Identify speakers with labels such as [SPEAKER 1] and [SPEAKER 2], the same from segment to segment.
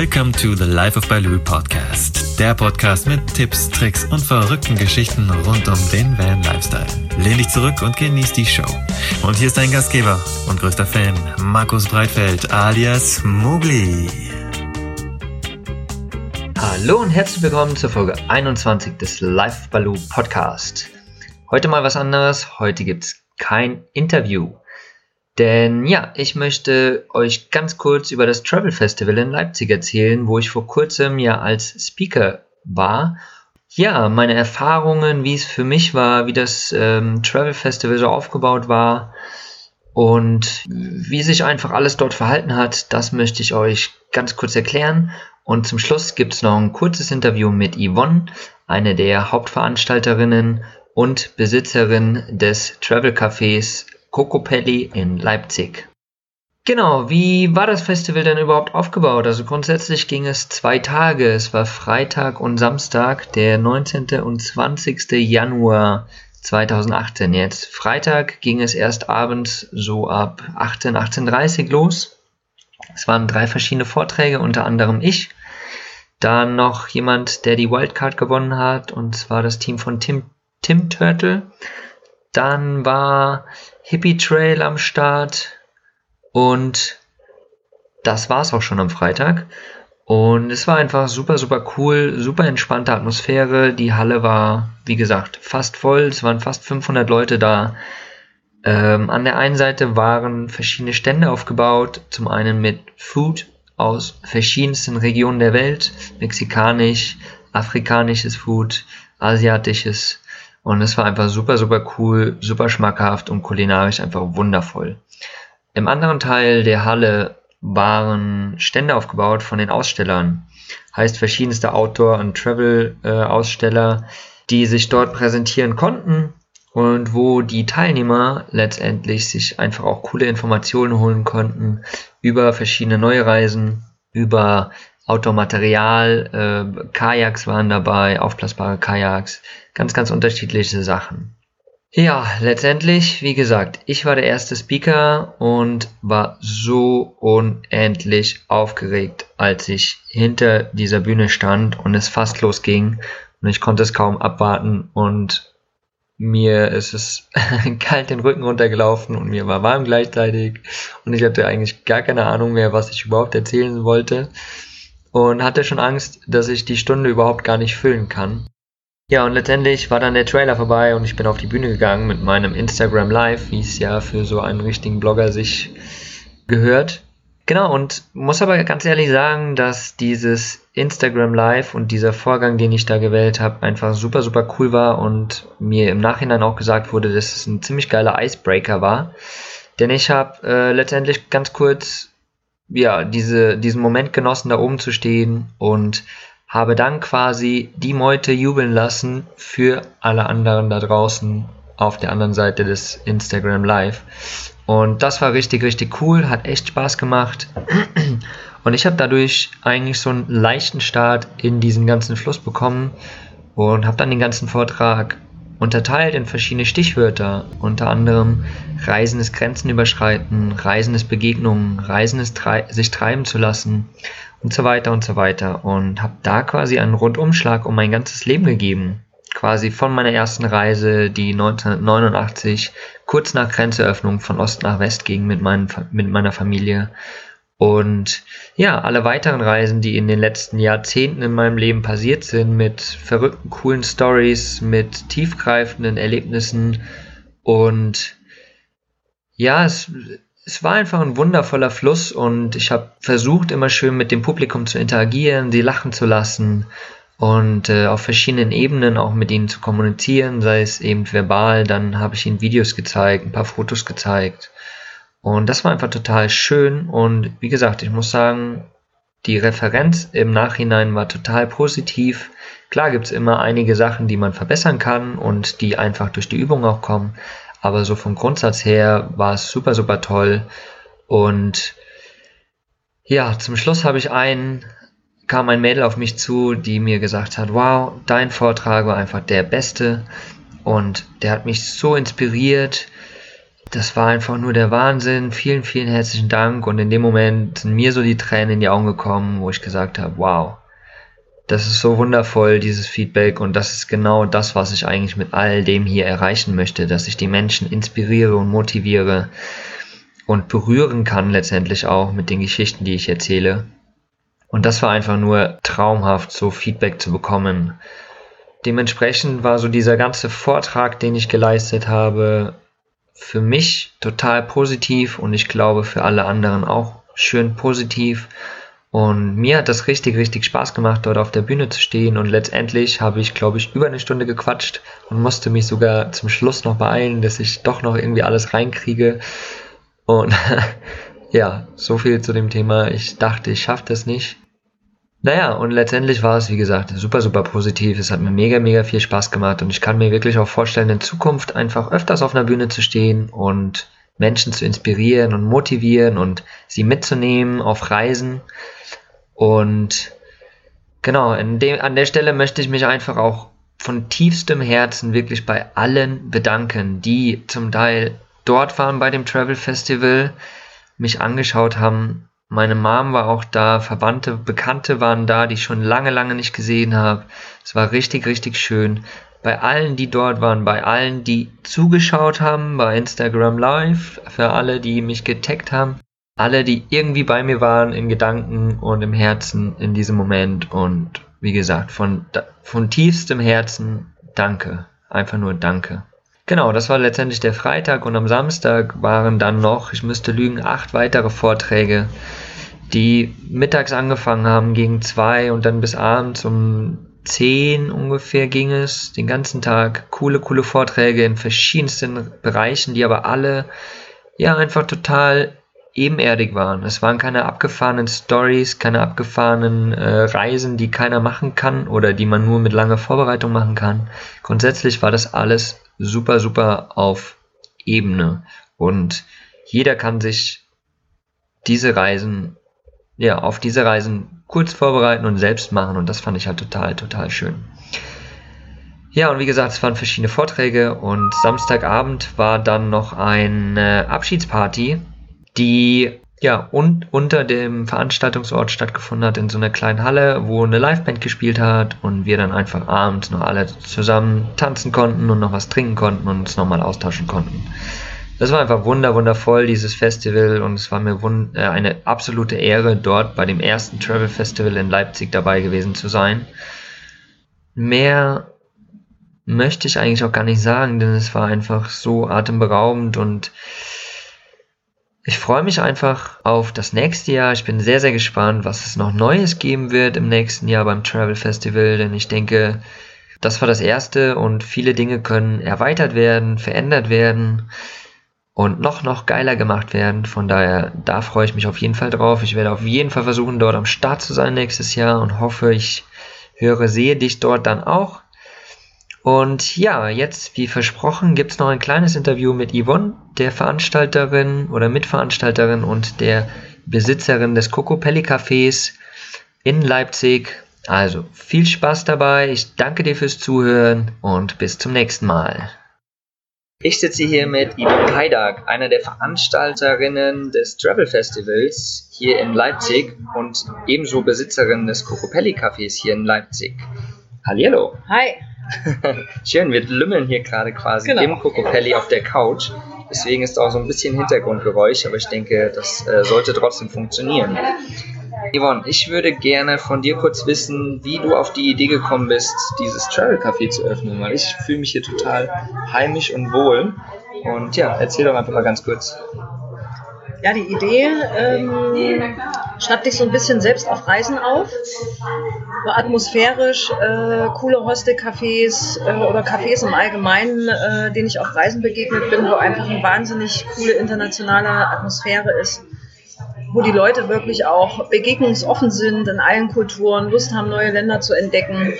[SPEAKER 1] Welcome to the Life of Baloo Podcast. Der Podcast mit Tipps, Tricks und verrückten Geschichten rund um den Van Lifestyle. Lehn dich zurück und genieß die Show. Und hier ist dein Gastgeber und größter Fan, Markus Breitfeld alias Mugli.
[SPEAKER 2] Hallo und herzlich willkommen zur Folge 21 des Life of Baloo Podcast. Heute mal was anderes. Heute gibt's kein Interview. Denn ja, ich möchte euch ganz kurz über das Travel Festival in Leipzig erzählen, wo ich vor kurzem ja als Speaker war. Ja, meine Erfahrungen, wie es für mich war, wie das ähm, Travel Festival so aufgebaut war und wie sich einfach alles dort verhalten hat, das möchte ich euch ganz kurz erklären. Und zum Schluss gibt es noch ein kurzes Interview mit Yvonne, eine der Hauptveranstalterinnen und Besitzerin des Travel Cafés Cocopelli in Leipzig. Genau, wie war das Festival denn überhaupt aufgebaut? Also grundsätzlich ging es zwei Tage. Es war Freitag und Samstag, der 19. und 20. Januar 2018. Jetzt Freitag ging es erst abends so ab 18, 18.30 los. Es waren drei verschiedene Vorträge, unter anderem ich. Dann noch jemand, der die Wildcard gewonnen hat, und zwar das Team von Tim, Tim Turtle. Dann war Hippie Trail am Start und das war's auch schon am Freitag. Und es war einfach super, super cool, super entspannte Atmosphäre. Die Halle war, wie gesagt, fast voll. Es waren fast 500 Leute da. Ähm, an der einen Seite waren verschiedene Stände aufgebaut. Zum einen mit Food aus verschiedensten Regionen der Welt. Mexikanisch, afrikanisches Food, asiatisches. Und es war einfach super, super cool, super schmackhaft und kulinarisch einfach wundervoll. Im anderen Teil der Halle waren Stände aufgebaut von den Ausstellern. Heißt verschiedenste Outdoor- und Travel-Aussteller, äh, die sich dort präsentieren konnten und wo die Teilnehmer letztendlich sich einfach auch coole Informationen holen konnten über verschiedene neue Reisen, über Outdoor-Material, äh, Kajaks waren dabei, aufblasbare Kajaks, ganz, ganz unterschiedliche Sachen. Ja, letztendlich, wie gesagt, ich war der erste Speaker und war so unendlich aufgeregt, als ich hinter dieser Bühne stand und es fast losging und ich konnte es kaum abwarten und mir ist es kalt den Rücken runtergelaufen und mir war warm gleichzeitig und ich hatte eigentlich gar keine Ahnung mehr, was ich überhaupt erzählen wollte und hatte schon Angst, dass ich die Stunde überhaupt gar nicht füllen kann. Ja, und letztendlich war dann der Trailer vorbei und ich bin auf die Bühne gegangen mit meinem Instagram Live, wie es ja für so einen richtigen Blogger sich gehört. Genau, und muss aber ganz ehrlich sagen, dass dieses Instagram Live und dieser Vorgang, den ich da gewählt habe, einfach super, super cool war und mir im Nachhinein auch gesagt wurde, dass es ein ziemlich geiler Icebreaker war. Denn ich habe äh, letztendlich ganz kurz ja, diese, diesen Moment genossen, da oben zu stehen und habe dann quasi die Meute jubeln lassen für alle anderen da draußen auf der anderen Seite des Instagram Live. Und das war richtig, richtig cool, hat echt Spaß gemacht. Und ich habe dadurch eigentlich so einen leichten Start in diesen ganzen Fluss bekommen und habe dann den ganzen Vortrag unterteilt in verschiedene Stichwörter, unter anderem Reisen ist Grenzen überschreiten, Reisen ist Begegnungen, Reisen ist trei sich treiben zu lassen und so weiter und so weiter und habe da quasi einen Rundumschlag um mein ganzes Leben gegeben. Quasi von meiner ersten Reise, die 1989 kurz nach Grenzeröffnung von Ost nach West ging mit, meinen, mit meiner Familie und ja, alle weiteren Reisen, die in den letzten Jahrzehnten in meinem Leben passiert sind, mit verrückten, coolen Stories, mit tiefgreifenden Erlebnissen. Und ja, es, es war einfach ein wundervoller Fluss und ich habe versucht, immer schön mit dem Publikum zu interagieren, sie lachen zu lassen und äh, auf verschiedenen Ebenen auch mit ihnen zu kommunizieren, sei es eben verbal, dann habe ich ihnen Videos gezeigt, ein paar Fotos gezeigt und das war einfach total schön. Und wie gesagt, ich muss sagen, die Referenz im Nachhinein war total positiv. Klar gibt es immer einige Sachen, die man verbessern kann und die einfach durch die Übung auch kommen. Aber so vom Grundsatz her war es super, super toll. Und ja, zum Schluss habe ich einen, kam ein Mädel auf mich zu, die mir gesagt hat, wow, dein Vortrag war einfach der beste. Und der hat mich so inspiriert das war einfach nur der Wahnsinn. Vielen, vielen herzlichen Dank. Und in dem Moment sind mir so die Tränen in die Augen gekommen, wo ich gesagt habe, wow, das ist so wundervoll, dieses Feedback. Und das ist genau das, was ich eigentlich mit all dem hier erreichen möchte, dass ich die Menschen inspiriere und motiviere und berühren kann letztendlich auch mit den Geschichten, die ich erzähle. Und das war einfach nur traumhaft, so Feedback zu bekommen. Dementsprechend war so dieser ganze Vortrag, den ich geleistet habe, für mich total positiv und ich glaube für alle anderen auch schön positiv. Und mir hat das richtig, richtig Spaß gemacht, dort auf der Bühne zu stehen. Und letztendlich habe ich, glaube ich, über eine Stunde gequatscht und musste mich sogar zum Schluss noch beeilen, dass ich doch noch irgendwie alles reinkriege. Und ja, so viel zu dem Thema. Ich dachte, ich schaffe das nicht. Naja, und letztendlich war es, wie gesagt, super, super positiv. Es hat mir mega, mega viel Spaß gemacht und ich kann mir wirklich auch vorstellen, in Zukunft einfach öfters auf einer Bühne zu stehen und Menschen zu inspirieren und motivieren und sie mitzunehmen auf Reisen. Und genau, dem, an der Stelle möchte ich mich einfach auch von tiefstem Herzen wirklich bei allen bedanken, die zum Teil dort waren bei dem Travel Festival, mich angeschaut haben meine Mom war auch da, Verwandte, Bekannte waren da, die ich schon lange, lange nicht gesehen habe. Es war richtig, richtig schön. Bei allen, die dort waren, bei allen, die zugeschaut haben, bei Instagram Live, für alle, die mich getaggt haben, alle, die irgendwie bei mir waren, in Gedanken und im Herzen in diesem Moment. Und wie gesagt, von, von tiefstem Herzen danke. Einfach nur danke. Genau, das war letztendlich der Freitag und am Samstag waren dann noch, ich müsste lügen, acht weitere Vorträge, die mittags angefangen haben gegen zwei und dann bis abends um zehn ungefähr ging es, den ganzen Tag. Coole, coole Vorträge in verschiedensten Bereichen, die aber alle ja einfach total ebenerdig waren. Es waren keine abgefahrenen Stories, keine abgefahrenen äh, Reisen, die keiner machen kann oder die man nur mit langer Vorbereitung machen kann. Grundsätzlich war das alles super, super auf Ebene. Und jeder kann sich diese Reisen, ja, auf diese Reisen kurz vorbereiten und selbst machen. Und das fand ich halt total, total schön. Ja, und wie gesagt, es waren verschiedene Vorträge und Samstagabend war dann noch eine Abschiedsparty, die ja, und unter dem Veranstaltungsort stattgefunden hat, in so einer kleinen Halle, wo eine Liveband gespielt hat und wir dann einfach abends noch alle zusammen tanzen konnten und noch was trinken konnten und uns nochmal austauschen konnten. Das war einfach wunder, wundervoll, dieses Festival, und es war mir äh, eine absolute Ehre, dort bei dem ersten Travel Festival in Leipzig dabei gewesen zu sein. Mehr möchte ich eigentlich auch gar nicht sagen, denn es war einfach so atemberaubend und ich freue mich einfach auf das nächste Jahr. Ich bin sehr, sehr gespannt, was es noch Neues geben wird im nächsten Jahr beim Travel Festival, denn ich denke, das war das erste und viele Dinge können erweitert werden, verändert werden und noch, noch geiler gemacht werden. Von daher, da freue ich mich auf jeden Fall drauf. Ich werde auf jeden Fall versuchen, dort am Start zu sein nächstes Jahr und hoffe, ich höre, sehe dich dort dann auch. Und ja, jetzt, wie versprochen, gibt es noch ein kleines Interview mit Yvonne, der Veranstalterin oder Mitveranstalterin und der Besitzerin des Cocopelli Cafés in Leipzig. Also viel Spaß dabei, ich danke dir fürs Zuhören und bis zum nächsten Mal. Ich sitze hier mit Yvonne Heidag, einer der Veranstalterinnen des Travel Festivals hier in Leipzig und ebenso Besitzerin des Cocopelli Cafés hier in Leipzig. Hallihallo.
[SPEAKER 3] Hi.
[SPEAKER 2] Schön, wir lümmeln hier gerade quasi genau. im Cocopelli auf der Couch. Deswegen ist auch so ein bisschen Hintergrundgeräusch, aber ich denke, das äh, sollte trotzdem funktionieren. Yvonne, ich würde gerne von dir kurz wissen, wie du auf die Idee gekommen bist, dieses Travel Café zu öffnen, weil ich fühle mich hier total heimisch und wohl. Und ja, erzähl doch einfach mal ganz kurz.
[SPEAKER 3] Ja, die Idee ähm, schreibt dich so ein bisschen selbst auf Reisen auf. So atmosphärisch, äh, coole Hostel-Cafés äh, oder Cafés im Allgemeinen, äh, denen ich auf Reisen begegnet bin, wo einfach eine wahnsinnig coole internationale Atmosphäre ist. Wo die Leute wirklich auch begegnungsoffen sind in allen Kulturen, Lust haben, neue Länder zu entdecken.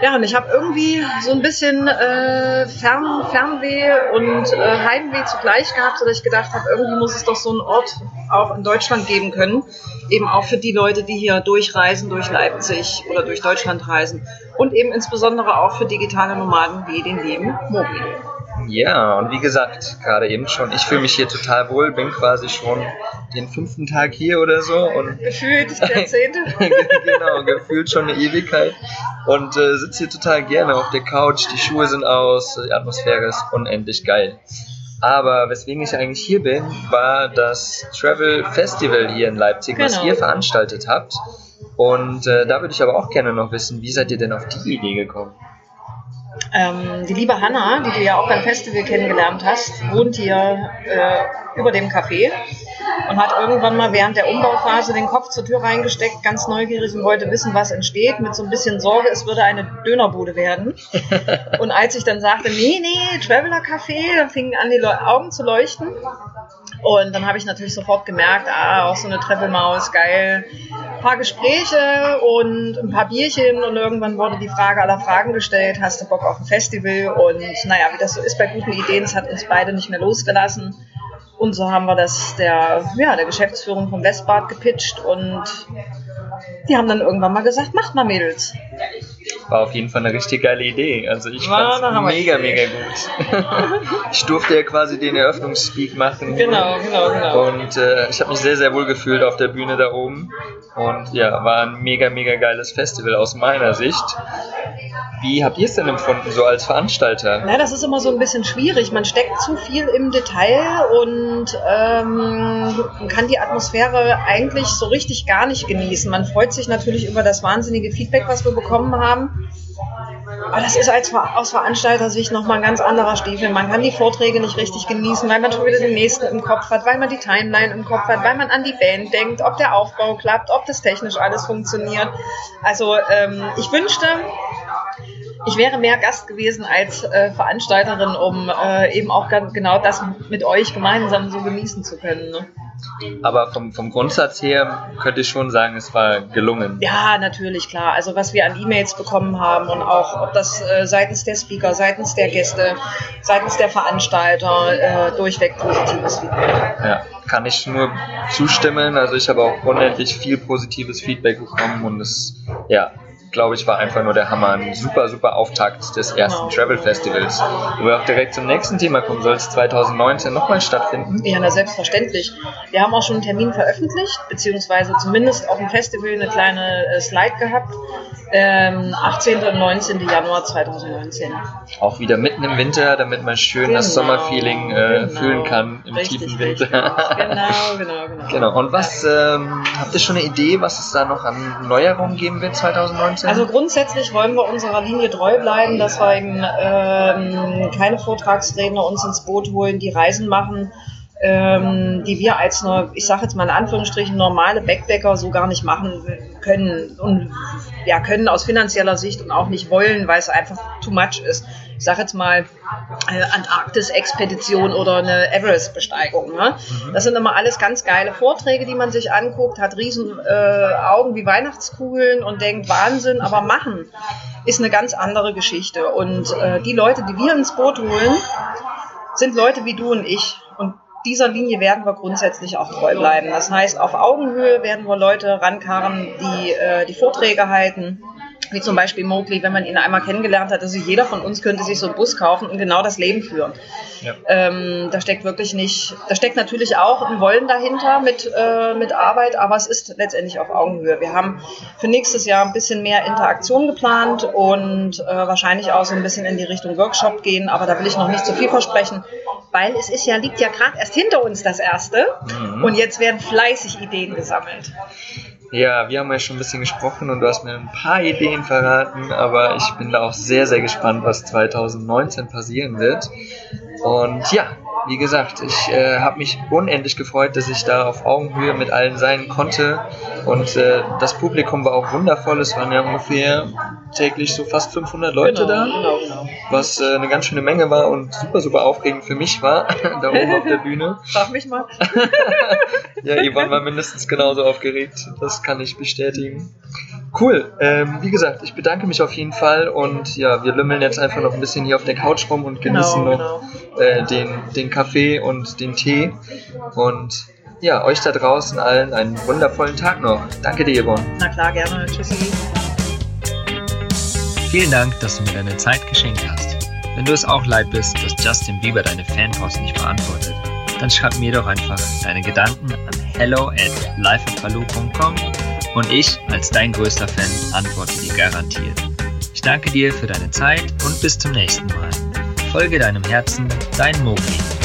[SPEAKER 3] Ja, und ich habe irgendwie so ein bisschen äh, Fern, Fernweh und äh, Heimweh zugleich gehabt, sodass ich gedacht habe, irgendwie muss es doch so einen Ort auch in Deutschland geben können. Eben auch für die Leute, die hier durchreisen, durch Leipzig oder durch Deutschland reisen. Und eben insbesondere auch für digitale Nomaden wie den lieben Mobi.
[SPEAKER 2] Ja, und wie gesagt, gerade eben schon, ich fühle mich hier total wohl, bin quasi schon den fünften Tag hier oder so und
[SPEAKER 3] Gefühlt Jahrzehnte.
[SPEAKER 2] genau, gefühlt schon eine Ewigkeit und äh, sitze hier total gerne auf der Couch, die Schuhe sind aus, die Atmosphäre ist unendlich geil. Aber weswegen ich eigentlich hier bin, war das Travel Festival hier in Leipzig, was
[SPEAKER 3] Genau.
[SPEAKER 2] ihr veranstaltet habt. Und äh, da würde ich aber auch gerne noch wissen, wie seid ihr denn auf die Idee gekommen?
[SPEAKER 3] Ähm, die liebe Hanna, die du ja auch beim Festival kennengelernt hast, wohnt hier äh, über dem Café und hat irgendwann mal während der Umbauphase den Kopf zur Tür reingesteckt, ganz neugierig und wollte wissen, was entsteht, mit so ein bisschen Sorge, es würde eine Dönerbude werden. Und als ich dann sagte, nee, nee, Traveler Café, dann fingen an die Augen zu leuchten. Und dann habe ich natürlich sofort gemerkt, ah, auch so eine Travelmaus, geil. Ein paar Gespräche und ein paar Bierchen und irgendwann wurde die Frage aller Fragen gestellt, hast du Bock auf ein Festival? Und naja, wie das so ist bei guten Ideen, es hat uns beide nicht mehr losgelassen. Und so haben wir das der, ja, der Geschäftsführung vom Westbad gepitcht und die haben dann irgendwann mal gesagt, macht mal Mädels.
[SPEAKER 2] War auf jeden Fall eine richtig geile Idee. Also ich
[SPEAKER 3] War
[SPEAKER 2] fand's
[SPEAKER 3] eine
[SPEAKER 2] mega, mega gut. ich durfte ja quasi den Eröffnungsspeak machen.
[SPEAKER 3] Genau, genau, genau.
[SPEAKER 2] Und äh, ich habe mich sehr, sehr wohl gefühlt auf der Bühne da oben. Und ja, war ein mega, mega geiles Festival aus meiner Sicht. Wie habt ihr es denn empfunden, so als Veranstalter?
[SPEAKER 3] Na, das ist immer so ein bisschen schwierig. Man steckt zu viel im Detail und ähm, kann die Atmosphäre eigentlich so richtig gar nicht genießen. Man freut sich natürlich über das wahnsinnige Feedback, was wir bekommen haben. Aber das ist als aus Veranstalter-Sicht nochmal ein ganz anderer Stiefel. Man kann die Vorträge nicht richtig genießen, weil man schon wieder den nächsten im Kopf hat, weil man die Timeline im Kopf hat, weil man an die Band denkt, ob der Aufbau klappt, ob das technisch alles funktioniert. Also ähm, ich wünschte, ich wäre mehr Gast gewesen als äh, Veranstalterin, um äh, eben auch genau das mit euch gemeinsam so genießen zu können. Ne?
[SPEAKER 2] Aber vom, vom Grundsatz her könnte ich schon sagen, es war gelungen.
[SPEAKER 3] Ja, natürlich, klar. Also was wir an E-Mails bekommen haben und auch ob das äh, seitens der Speaker, seitens der Gäste, seitens der Veranstalter äh, durchweg positives Feedback.
[SPEAKER 2] Ja, kann ich nur zustimmen. Also ich habe auch unendlich viel positives Feedback bekommen und es, ja, glaube ich, war einfach nur der Hammer. Ein super, super Auftakt des ersten
[SPEAKER 3] Genau.
[SPEAKER 2] Travel Festivals. Wo wir auch direkt zum nächsten Thema kommen, soll es 2019 nochmal stattfinden?
[SPEAKER 3] Ja, na selbstverständlich. Wir haben auch schon einen Termin veröffentlicht, beziehungsweise zumindest auf dem Festival eine kleine äh, Slide gehabt. Ähm, 18. und 19. Januar 2019.
[SPEAKER 2] Auch wieder mitten im Winter, damit man schön das
[SPEAKER 3] Genau,
[SPEAKER 2] Sommerfeeling äh,
[SPEAKER 3] genau.
[SPEAKER 2] fühlen kann im
[SPEAKER 3] Richtig,
[SPEAKER 2] tiefen
[SPEAKER 3] richtig.
[SPEAKER 2] Winter.
[SPEAKER 3] Genau, genau, genau.
[SPEAKER 2] Genau. Und was ähm, habt ihr schon eine Idee, was es da noch an Neuerungen geben wird 2019?
[SPEAKER 3] Also grundsätzlich wollen wir unserer Linie treu bleiben, dass wir eben ähm, keine Vortragsredner uns ins Boot holen, die Reisen machen, ähm, die wir als eine, ich sage jetzt mal in Anführungsstrichen, normale Backpacker so gar nicht machen können und ja, können aus finanzieller Sicht und auch nicht wollen, weil es einfach too much ist. Ich sage jetzt mal äh, Antarktis-Expedition oder eine Everest-Besteigung. Ne? Das sind immer alles ganz geile Vorträge, die man sich anguckt, hat riesen äh, Augen wie Weihnachtskugeln und denkt Wahnsinn, aber machen ist eine ganz andere Geschichte. Und äh, die Leute, die wir ins Boot holen, sind Leute wie du und ich. Dieser Linie werden wir grundsätzlich auch treu bleiben. Das heißt, auf Augenhöhe werden wir Leute rankarren, die äh, die Vorträge halten. Wie zum Beispiel Mowgli, wenn man ihn einmal kennengelernt hat. Also jeder von uns könnte sich so einen Bus kaufen und genau das Leben führen.
[SPEAKER 2] Ja.
[SPEAKER 3] Ähm, da steckt wirklich nicht, da steckt natürlich auch ein Wollen dahinter mit, äh, mit Arbeit, aber es ist letztendlich auf Augenhöhe. Wir haben für nächstes Jahr ein bisschen mehr Interaktion geplant und äh, wahrscheinlich auch so ein bisschen in die Richtung Workshop gehen, aber da will ich noch nicht zu viel versprechen, weil es ist ja, liegt ja gerade erst hinter uns das erste
[SPEAKER 2] Mhm.
[SPEAKER 3] und jetzt werden fleißig Ideen gesammelt.
[SPEAKER 2] Ja, wir haben ja schon ein bisschen gesprochen und du hast mir ein paar Ideen verraten, aber ich bin da auch sehr, sehr gespannt, was 2019 passieren wird. Und ja, wie gesagt, ich äh, habe mich unendlich gefreut, dass ich da auf Augenhöhe mit allen sein konnte. Und äh, das Publikum war auch wundervoll. Es waren ja ungefähr täglich so fast 500 Leute da,
[SPEAKER 3] genau, genau.
[SPEAKER 2] was äh, eine ganz schöne Menge war und super, super aufregend für mich war, da oben auf der Bühne.
[SPEAKER 3] Frag mich mal.
[SPEAKER 2] Ja, Yvonne war mindestens genauso aufgeregt. Das kann ich bestätigen. Cool. Ähm, wie gesagt, ich bedanke mich auf jeden Fall und ja, wir lümmeln jetzt einfach noch ein bisschen hier auf der Couch rum und genießen
[SPEAKER 3] Genau,
[SPEAKER 2] noch Äh, den, den Kaffee und den Tee. Und ja, euch da draußen allen einen wundervollen Tag noch. Danke dir, Yvonne.
[SPEAKER 3] Na klar, gerne. Tschüssi.
[SPEAKER 4] Vielen Dank, dass du mir deine Zeit geschenkt hast.
[SPEAKER 2] Wenn du es auch leid bist, dass Justin Bieber deine Fanpost nicht beantwortet, dann schreib mir doch einfach deine Gedanken an hello at lifeatbaloo.com und ich als dein größter Fan antworte dir garantiert. Ich danke dir für deine Zeit und bis zum nächsten Mal. Folge deinem Herzen, dein Mogli.